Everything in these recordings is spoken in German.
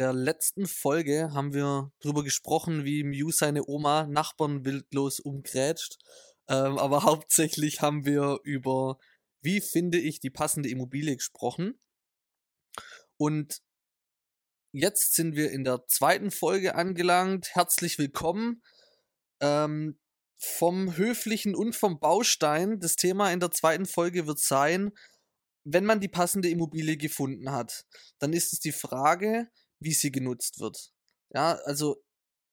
der letzten Folge haben wir darüber gesprochen, wie Mew seine Oma Nachbarn wildlos umgrätscht. Ähm, aber hauptsächlich haben wir über, wie finde ich die passende Immobilie gesprochen. Und jetzt sind wir in der zweiten Folge angelangt. Herzlich willkommen. Ähm, vom Höflichen und vom Baustein. Das Thema in der zweiten Folge wird sein, wenn man die passende Immobilie gefunden hat, dann ist es die Frage, wie sie genutzt wird. Ja, also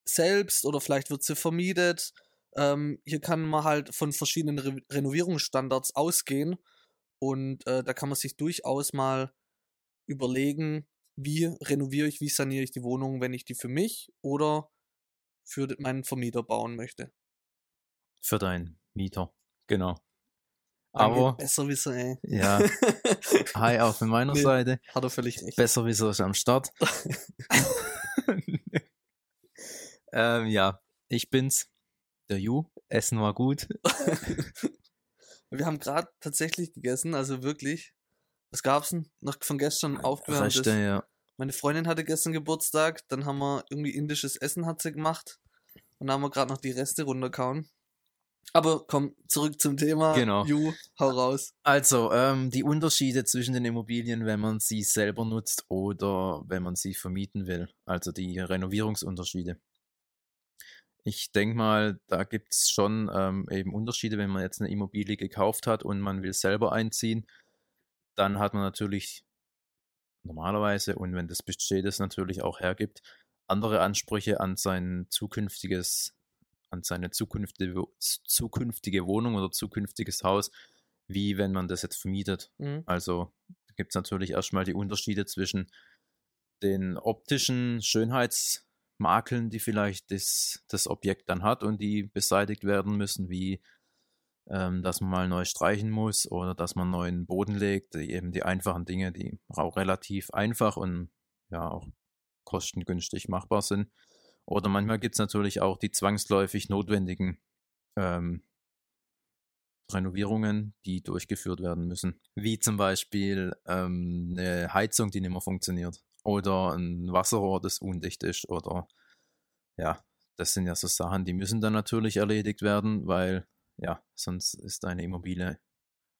selbst oder vielleicht wird sie vermietet. Ähm, hier kann man halt von verschiedenen Re Renovierungsstandards ausgehen und äh, da kann man sich durchaus mal überlegen, wie renoviere ich, wie saniere ich die Wohnung, wenn ich die für mich oder für meinen Vermieter bauen möchte. Für deinen Mieter, genau. Aber Besserwisser, ey. Ja. Hi auch von meiner nee, Seite. Hat er völlig recht. Besserwisser ist am Start. ähm, ja, ich bin's, der Ju. Essen war gut. Wir haben gerade tatsächlich gegessen, also wirklich. Was gab's denn? Noch von gestern aufgewärmt. Reste, ja. Meine Freundin hatte gestern Geburtstag, dann haben wir irgendwie indisches Essen hat sie gemacht. Und dann haben wir gerade noch die Reste runterkauen. Aber komm, zurück zum Thema. Genau. Ju, hau raus. Also, ähm, die Unterschiede zwischen den Immobilien, wenn man sie selber nutzt oder wenn man sie vermieten will. Also die Renovierungsunterschiede. Ich denke mal, da gibt es schon ähm, eben Unterschiede, wenn man jetzt eine Immobilie gekauft hat und man will selber einziehen. Dann hat man natürlich normalerweise, und wenn das Budget das natürlich auch hergibt, andere Ansprüche an sein zukünftiges an seine zukünftige, zukünftige Wohnung oder zukünftiges Haus, wie wenn man das jetzt vermietet. Mhm. Also gibt es natürlich erstmal die Unterschiede zwischen den optischen Schönheitsmakeln, die vielleicht das, das Objekt dann hat und die beseitigt werden müssen, wie ähm, dass man mal neu streichen muss oder dass man neuen Boden legt, eben die einfachen Dinge, die auch relativ einfach und ja auch kostengünstig machbar sind. Oder manchmal gibt es natürlich auch die zwangsläufig notwendigen ähm, Renovierungen, die durchgeführt werden müssen. Wie zum Beispiel ähm, eine Heizung, die nicht mehr funktioniert. Oder ein Wasserrohr, das undicht ist. Oder ja, das sind ja so Sachen, die müssen dann natürlich erledigt werden, weil ja, sonst ist deine Immobilie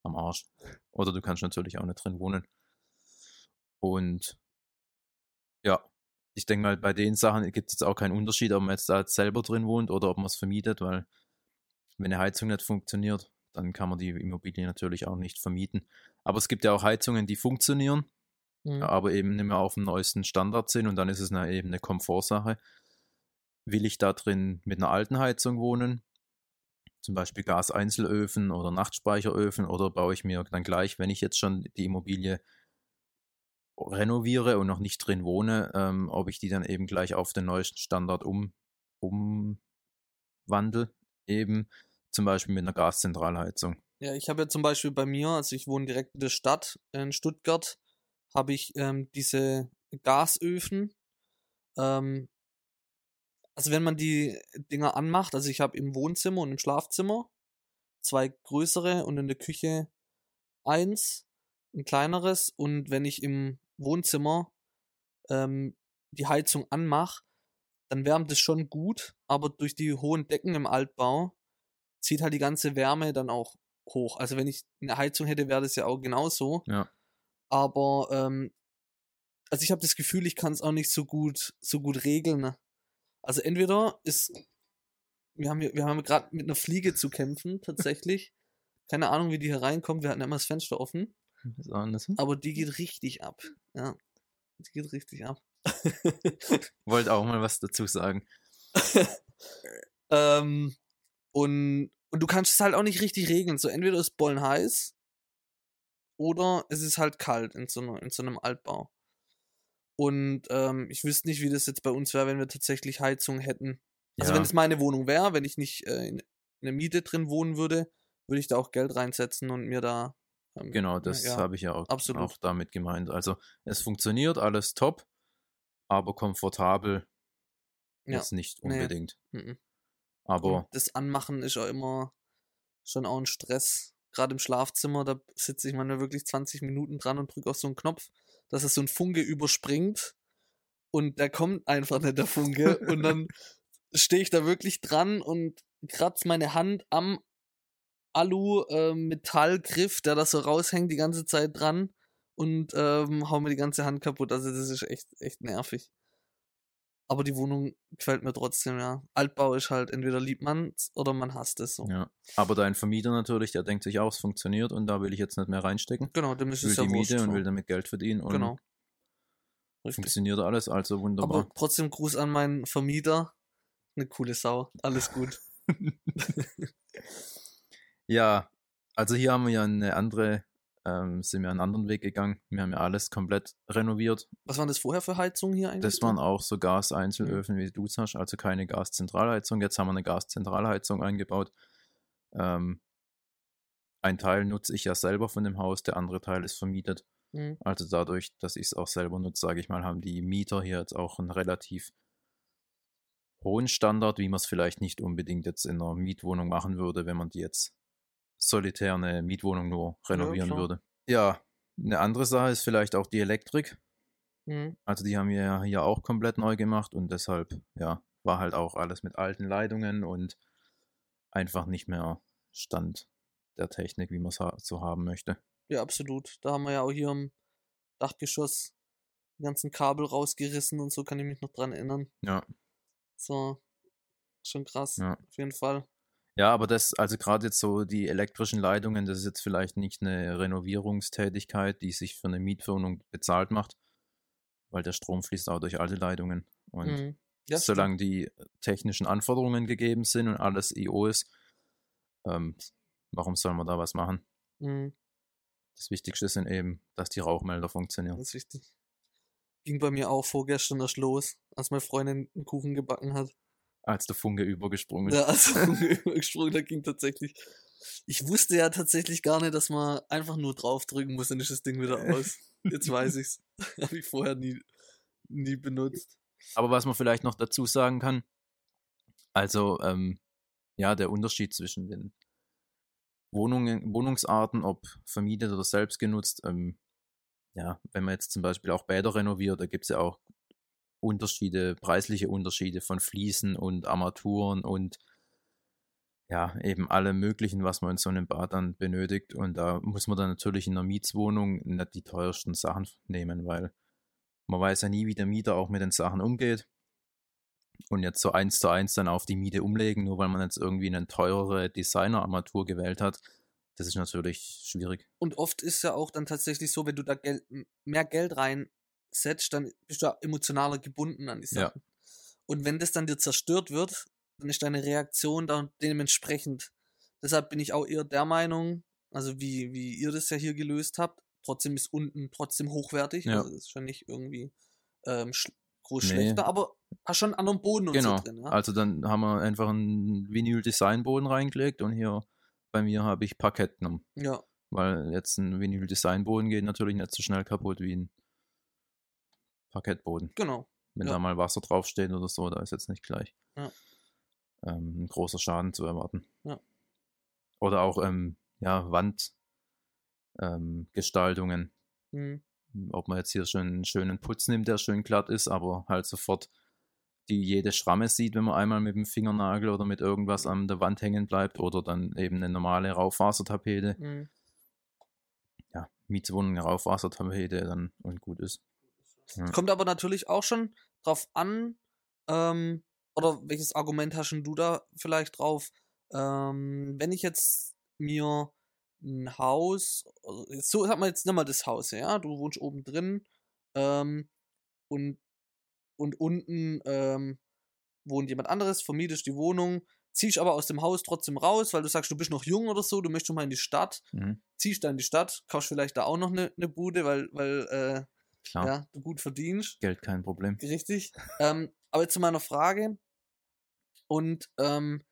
am Arsch. Oder du kannst natürlich auch nicht drin wohnen. Und ja, ich denke mal, bei den Sachen gibt es jetzt auch keinen Unterschied, ob man jetzt da selber drin wohnt oder ob man es vermietet, weil wenn eine Heizung nicht funktioniert, dann kann man die Immobilie natürlich auch nicht vermieten. Aber es gibt ja auch Heizungen, die funktionieren, mhm. aber eben nicht mehr auf dem neuesten Standard sind und dann ist es eine, eben eine Komfortsache. Will ich da drin mit einer alten Heizung wohnen, zum Beispiel Gaseinzelöfen oder Nachtspeicheröfen oder baue ich mir dann gleich, wenn ich jetzt schon die Immobilie renoviere und noch nicht drin wohne, ähm, ob ich die dann eben gleich auf den neuesten Standard um, umwandle, eben zum Beispiel mit einer Gaszentralheizung. Ja, ich habe ja zum Beispiel bei mir, also ich wohne direkt in der Stadt, in Stuttgart, habe ich ähm, diese Gasöfen. Ähm, also wenn man die Dinger anmacht, also ich habe im Wohnzimmer und im Schlafzimmer zwei größere und in der Küche eins, ein kleineres. Und wenn ich im Wohnzimmer ähm, die Heizung anmache, dann wärmt es schon gut, aber durch die hohen Decken im Altbau zieht halt die ganze Wärme dann auch hoch. Also wenn ich eine Heizung hätte, wäre das ja auch genauso. Ja. Aber ähm, also ich habe das Gefühl, ich kann es auch nicht so gut so gut regeln. Also entweder ist wir haben wir haben gerade mit einer Fliege zu kämpfen tatsächlich. Keine Ahnung, wie die hier reinkommt. Wir hatten immer das Fenster offen. Aber die geht richtig ab. Ja. Die geht richtig ab. Wollte auch mal was dazu sagen. ähm, und, und du kannst es halt auch nicht richtig regeln. So entweder ist Bollen heiß oder es ist halt kalt in so, in so einem Altbau. Und ähm, ich wüsste nicht, wie das jetzt bei uns wäre, wenn wir tatsächlich Heizung hätten. Also ja. wenn es meine Wohnung wäre, wenn ich nicht äh, in, in der Miete drin wohnen würde, würde ich da auch Geld reinsetzen und mir da genau, das ja, habe ich ja auch, auch, damit gemeint. Also es funktioniert alles top, aber komfortabel ja. jetzt nicht unbedingt. Nee. Mhm. Aber Und das Anmachen ist auch immer schon auch ein Stress. Gerade im Schlafzimmer, da sitze ich manchmal wirklich 20 Minuten dran und drücke auf so einen Knopf, dass es so ein Funke überspringt und der kommt einfach nicht, der Funke. und dann stehe ich da wirklich dran und kratze meine Hand am Alu-Metallgriff, der da so raushängt, die ganze Zeit dran und ähm, hau mir die ganze Hand kaputt. Also das ist echt, echt nervig. Aber die Wohnung gefällt mir trotzdem, ja. Altbau ist halt, entweder liebt man es oder man hasst es so. Ja. Aber dein Vermieter natürlich, der denkt sich auch, es funktioniert und da will ich jetzt nicht mehr reinstecken. Genau, dem ist will es ja die wurscht, Miete und will damit Geld verdienen und Genau. Richtig. funktioniert alles, also wunderbar. Aber trotzdem Gruß an meinen Vermieter. Eine coole Sau. Alles gut. Ja, also hier haben wir ja eine andere, ähm, sind wir einen anderen Weg gegangen. Wir haben ja alles komplett renoviert. Was waren das vorher für Heizungen hier eigentlich? Das waren auch so Gaseinzelöfen, wie du es hast, also keine Gaszentralheizung. Jetzt haben wir eine Gaszentralheizung eingebaut. Ähm, ein Teil nutze ich ja selber von dem Haus, der andere Teil ist vermietet. Mhm. Also dadurch, dass ich es auch selber nutze, sage ich mal, haben die Mieter hier jetzt auch einen relativ hohen Standard, wie man es vielleicht nicht unbedingt jetzt in einer Mietwohnung machen würde, wenn man die jetzt solitär eine Mietwohnung nur renovieren klar. würde. Ja, eine andere Sache ist vielleicht auch die Elektrik. Mhm. Also die haben wir ja hier auch komplett neu gemacht und deshalb, ja, war halt auch alles mit alten Leitungen und einfach nicht mehr Stand der Technik, wie man es ha so haben möchte. Ja, absolut. Da haben wir ja auch hier im Dachgeschoss die ganzen Kabel rausgerissen und so kann ich mich noch dran erinnern. Ja. So, schon krass. Ja. Auf jeden Fall. Ja, aber das, also gerade jetzt so die elektrischen Leitungen, das ist jetzt vielleicht nicht eine Renovierungstätigkeit, die sich für eine Mietwohnung bezahlt macht, weil der Strom fließt auch durch alte Leitungen. Und Mhm. Ja, solange die technischen Anforderungen gegeben sind und alles IO ist, ähm, warum soll man da was machen? Mhm. Das Wichtigste sind eben, dass die Rauchmelder funktionieren. Das ist wichtig. Ging bei mir auch vorgestern erst los, als meine Freundin einen Kuchen gebacken hat. Als der Funke übergesprungen Ja, ist. also übergesprungen, da ging tatsächlich. Ich wusste ja tatsächlich gar nicht, dass man einfach nur draufdrücken muss, dann ist das Ding wieder aus. Jetzt weiß ich's. Habe ich vorher nie, nie benutzt. Aber was man vielleicht noch dazu sagen kann, also ähm, ja, der Unterschied zwischen den Wohnungen, Wohnungsarten, ob vermietet oder selbst genutzt, ähm, ja, wenn man jetzt zum Beispiel auch Bäder renoviert, da gibt es ja auch Unterschiede, preisliche Unterschiede von Fliesen und Armaturen und ja, eben alle möglichen, was man in so einem Bad dann benötigt. Und da muss man dann natürlich in einer Mietswohnung nicht die teuersten Sachen nehmen, weil man weiß ja nie, wie der Mieter auch mit den Sachen umgeht. Und jetzt so eins zu eins dann auf die Miete umlegen, nur weil man jetzt irgendwie eine teurere Designer-Armatur gewählt hat, das ist natürlich schwierig. Und oft ist ja auch dann tatsächlich so, wenn du da Geld, mehr Geld reinsetzt, dann bist du ja emotionaler gebunden an die Ja. Sachen. Und wenn das dann dir zerstört wird, dann ist deine Reaktion da dementsprechend. Deshalb bin ich auch eher der Meinung, also wie, wie ihr das ja hier gelöst habt, trotzdem ist unten trotzdem hochwertig. Ja. Also das ist schon nicht irgendwie ähm, sch groß Nee. schlechter, aber hast schon einen anderen Boden und Genau. so drin. Ja? Also dann haben wir einfach einen Vinyl-Designboden reingelegt und hier bei mir habe ich Parkett genommen. ja. Weil jetzt ein Vinyl-Designboden geht natürlich nicht so schnell kaputt wie ein Parkettboden. Genau. Wenn Ja. da mal Wasser draufsteht oder so, da ist jetzt nicht gleich Ja. ähm, ein großer Schaden zu erwarten. Ja. Oder auch ähm, ja, Wandgestaltungen. Ähm. Mhm. Ob man jetzt hier schon einen schönen Putz nimmt, der schön glatt ist, aber halt sofort die jede Schramme sieht, wenn man einmal mit dem Fingernagel oder mit irgendwas an der Wand hängen bleibt oder dann eben eine normale Raufasertapete. Mhm. Ja, Mietswohnung, eine Raufasertapete dann und gut ist. Ja. Kommt aber natürlich auch schon drauf an, ähm, oder welches Argument hast du da vielleicht drauf? Ähm, wenn ich jetzt mir ein Haus, jetzt so hat man jetzt nimm mal das Haus, ja, du wohnst oben drin ähm, und, und unten ähm, wohnt jemand anderes, vermietest die Wohnung, ziehst aber aus dem Haus trotzdem raus, weil du sagst, du bist noch jung oder so, du möchtest mal in die Stadt, Mhm. ziehst dann in die Stadt, kaufst vielleicht da auch noch eine ne Bude, weil, weil äh, Klar, ja, du gut verdienst. Geld kein Problem. Richtig. ähm, aber jetzt zu meiner Frage. Und ähm,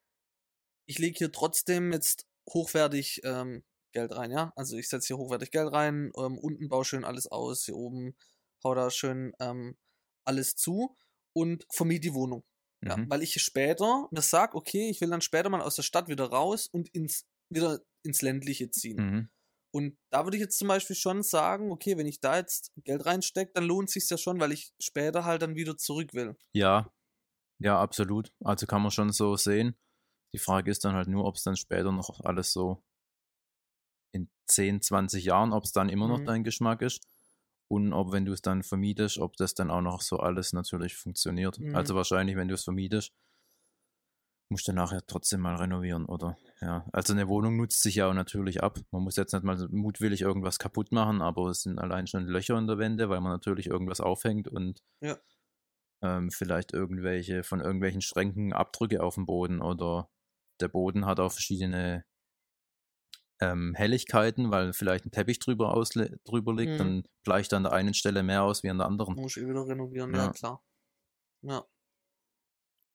ich lege hier trotzdem jetzt hochwertig ähm, Geld rein, ja? Also ich setze hier hochwertig Geld rein, ähm, unten baue schön alles aus, hier oben hau da schön ähm, alles zu und vermiete die Wohnung. Ja, Mhm. weil ich später mir sag, okay, ich will dann später mal aus der Stadt wieder raus und ins wieder ins ländliche ziehen. Mhm. Und da würde ich jetzt zum Beispiel schon sagen, okay, wenn ich da jetzt Geld reinstecke, dann lohnt sich ja schon, weil ich später halt dann wieder zurück will. Ja, ja, absolut. Also kann man schon so sehen. Die Frage ist dann halt nur, ob es dann später noch alles so in 10, 20 Jahren, ob es dann immer noch Mhm. dein Geschmack ist. Und ob, wenn du es dann vermietest, ob das dann auch noch so alles natürlich funktioniert. Mhm. Also wahrscheinlich, wenn du es vermietest, musst du nachher trotzdem mal renovieren, oder? Ja. Also eine Wohnung nutzt sich ja auch natürlich ab. Man muss jetzt nicht mal mutwillig irgendwas kaputt machen, aber es sind allein schon Löcher in der Wände, weil man natürlich irgendwas aufhängt und Ja. ähm, vielleicht irgendwelche von irgendwelchen Schränken Abdrücke auf dem Boden oder der Boden hat auch verschiedene ähm, Helligkeiten, weil vielleicht ein Teppich drüber, ausle drüber liegt, Mhm. dann gleicht an der einen Stelle mehr aus wie an der anderen. Muss ich eh wieder renovieren, ja, Ja. klar. Ja.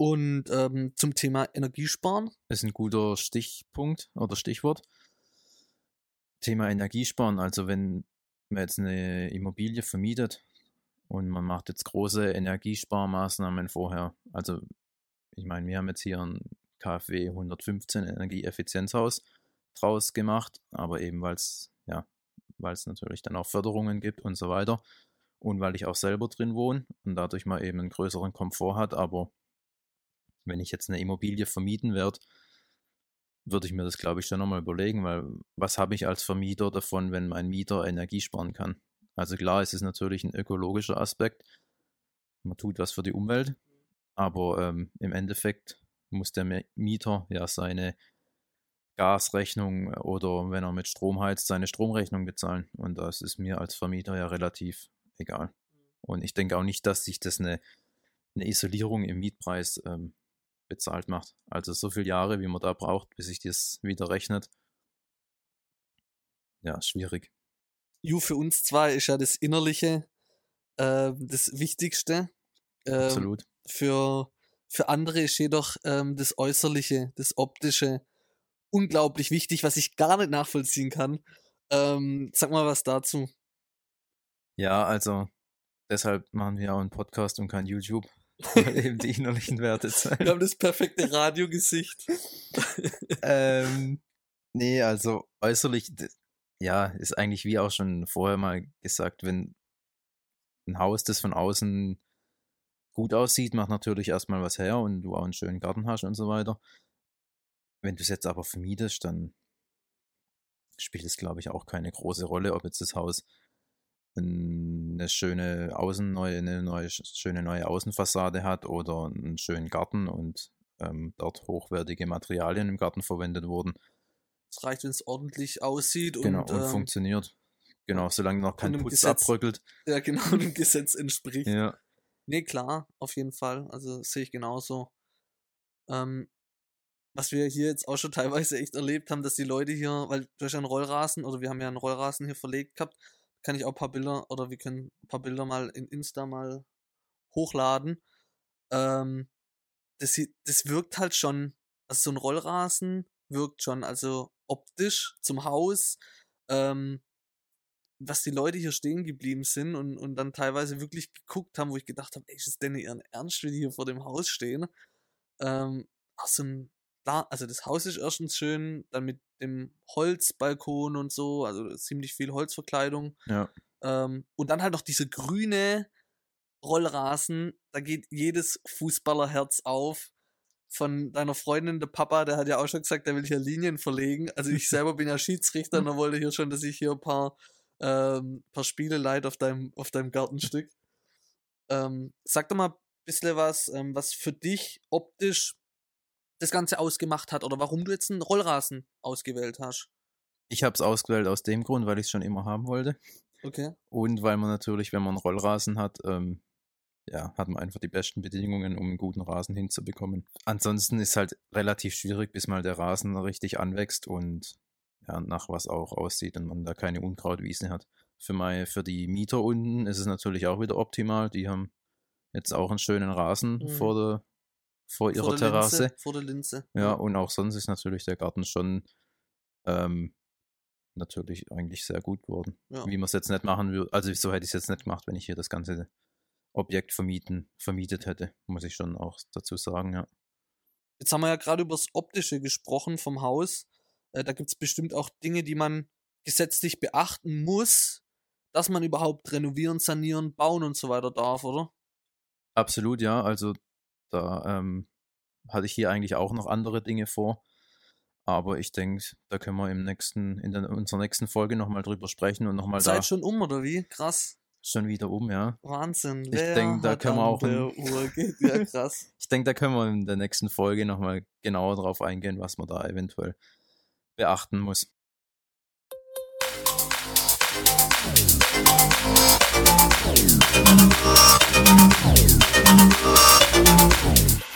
Und ähm, zum Thema Energiesparen. ist ein guter Stichpunkt oder Stichwort. Thema Energiesparen. Also wenn man jetzt eine Immobilie vermietet und man macht jetzt große Energiesparmaßnahmen vorher. Also ich meine, wir haben jetzt hier ein KfW 115 Energieeffizienzhaus draus gemacht, aber eben weil es ja, weil natürlich dann auch Förderungen gibt und so weiter und weil ich auch selber drin wohne und dadurch mal eben einen größeren Komfort hat, aber wenn ich jetzt eine Immobilie vermieten werde, würde ich mir das, glaube ich, schon nochmal überlegen, weil was habe ich als Vermieter davon, wenn mein Mieter Energie sparen kann? Also klar, es ist natürlich ein ökologischer Aspekt. Man tut was für die Umwelt, aber ähm, im Endeffekt muss der Mi- Mieter ja seine Gasrechnung oder wenn er mit Strom heizt, seine Stromrechnung bezahlen. Und das ist mir als Vermieter ja relativ egal. Und ich denke auch nicht, dass sich das eine, eine Isolierung im Mietpreis ähm, bezahlt macht. Also so viele Jahre, wie man da braucht, bis sich das wieder rechnet. Ja, schwierig. Ju, für uns zwei ist ja das Innerliche äh, das Wichtigste. Ähm, Absolut. Für, für andere ist jedoch ähm, das Äußerliche, das Optische unglaublich wichtig, was ich gar nicht nachvollziehen kann. Ähm, sag mal was dazu. Ja, also deshalb machen wir auch einen Podcast und kein YouTube, weil eben die innerlichen Werte zeigen. Wir haben das perfekte Radiogesicht. ähm, nee, also äußerlich, ja, ist eigentlich wie auch schon vorher mal gesagt, wenn ein Haus, das von außen gut aussieht, macht natürlich erstmal was her und du auch einen schönen Garten hast und so weiter. Wenn du es jetzt aber vermietest, dann spielt es, glaube ich, auch keine große Rolle, ob jetzt das Haus eine schöne Außen, neue, eine neue, schöne neue Außenfassade hat oder einen schönen Garten und ähm, dort hochwertige Materialien im Garten verwendet wurden. Es reicht, wenn es ordentlich aussieht Genau, und, und ähm, funktioniert. Genau, solange noch kein Putz Gesetz abbröckelt. ja, genau dem Gesetz entspricht. Ja, Nee, klar, auf jeden Fall. Also sehe ich genauso. Ähm, was wir hier jetzt auch schon teilweise echt erlebt haben, dass die Leute hier, weil du hast ja einen Rollrasen oder wir haben ja einen Rollrasen hier verlegt gehabt, kann ich auch ein paar Bilder oder wir können ein paar Bilder mal in Insta mal hochladen. Ähm, das, das wirkt halt schon, also so ein Rollrasen wirkt schon, also optisch zum Haus, ähm, was die Leute hier stehen geblieben sind und, und dann teilweise wirklich geguckt haben, wo ich gedacht habe, ey, ist das denn ihren Ernst, wie die hier vor dem Haus stehen? Ähm, auch so ein, klar, also das Haus ist erstens schön, dann mit dem Holzbalkon und so, also ziemlich viel Holzverkleidung. ja. Ähm, und dann halt noch diese grüne Rollrasen, da geht jedes Fußballerherz auf. Von deiner Freundin, der Papa, der hat ja auch schon gesagt, der will hier Linien verlegen. Also ich selber bin ja Schiedsrichter und er wollte hier schon, dass ich hier ein paar, ähm, paar Spiele leite auf deinem, auf deinem Gartenstück. Ähm, sag doch mal ein bisschen was, ähm, was für dich optisch das Ganze ausgemacht hat oder warum du jetzt einen Rollrasen ausgewählt hast. Ich habe es ausgewählt aus dem Grund, weil ich es schon immer haben wollte. Okay. Und weil man natürlich, wenn man einen Rollrasen hat, ähm, ja, hat man einfach die besten Bedingungen, um einen guten Rasen hinzubekommen. Ansonsten ist halt relativ schwierig, bis mal der Rasen richtig anwächst und ja, nach was auch aussieht und man da keine Unkrautwiese hat. Für, meine, für die Mieter unten ist es natürlich auch wieder optimal. Die haben jetzt auch einen schönen Rasen Mhm. vor, der, vor ihrer vor Terrasse. Linse, vor der Linse. Ja, und auch sonst ist natürlich der Garten schon ähm, natürlich eigentlich sehr gut geworden. Ja. Wie man es jetzt nicht machen würde. Also so hätte ich es jetzt nicht gemacht, wenn ich hier das ganze Objekt vermieten, vermietet hätte, muss ich schon auch dazu sagen, ja. Jetzt haben wir ja gerade über das Optische gesprochen vom Haus. Äh, da gibt es bestimmt auch Dinge, die man gesetzlich beachten muss, dass man überhaupt renovieren, sanieren, bauen und so weiter darf, oder? Absolut, ja. Also da ähm, hatte ich hier eigentlich auch noch andere Dinge vor. Aber ich denke, da können wir im nächsten, in der, unserer nächsten Folge nochmal drüber sprechen und nochmal da. Zeit schon um, oder wie? Krass. Schon wieder um, ja. Wahnsinn. Ich Wer denk, da können wir auch? Ja, krass. Ich denke, da können wir in der nächsten Folge nochmal genauer drauf eingehen, was man da eventuell beachten muss. Thank you.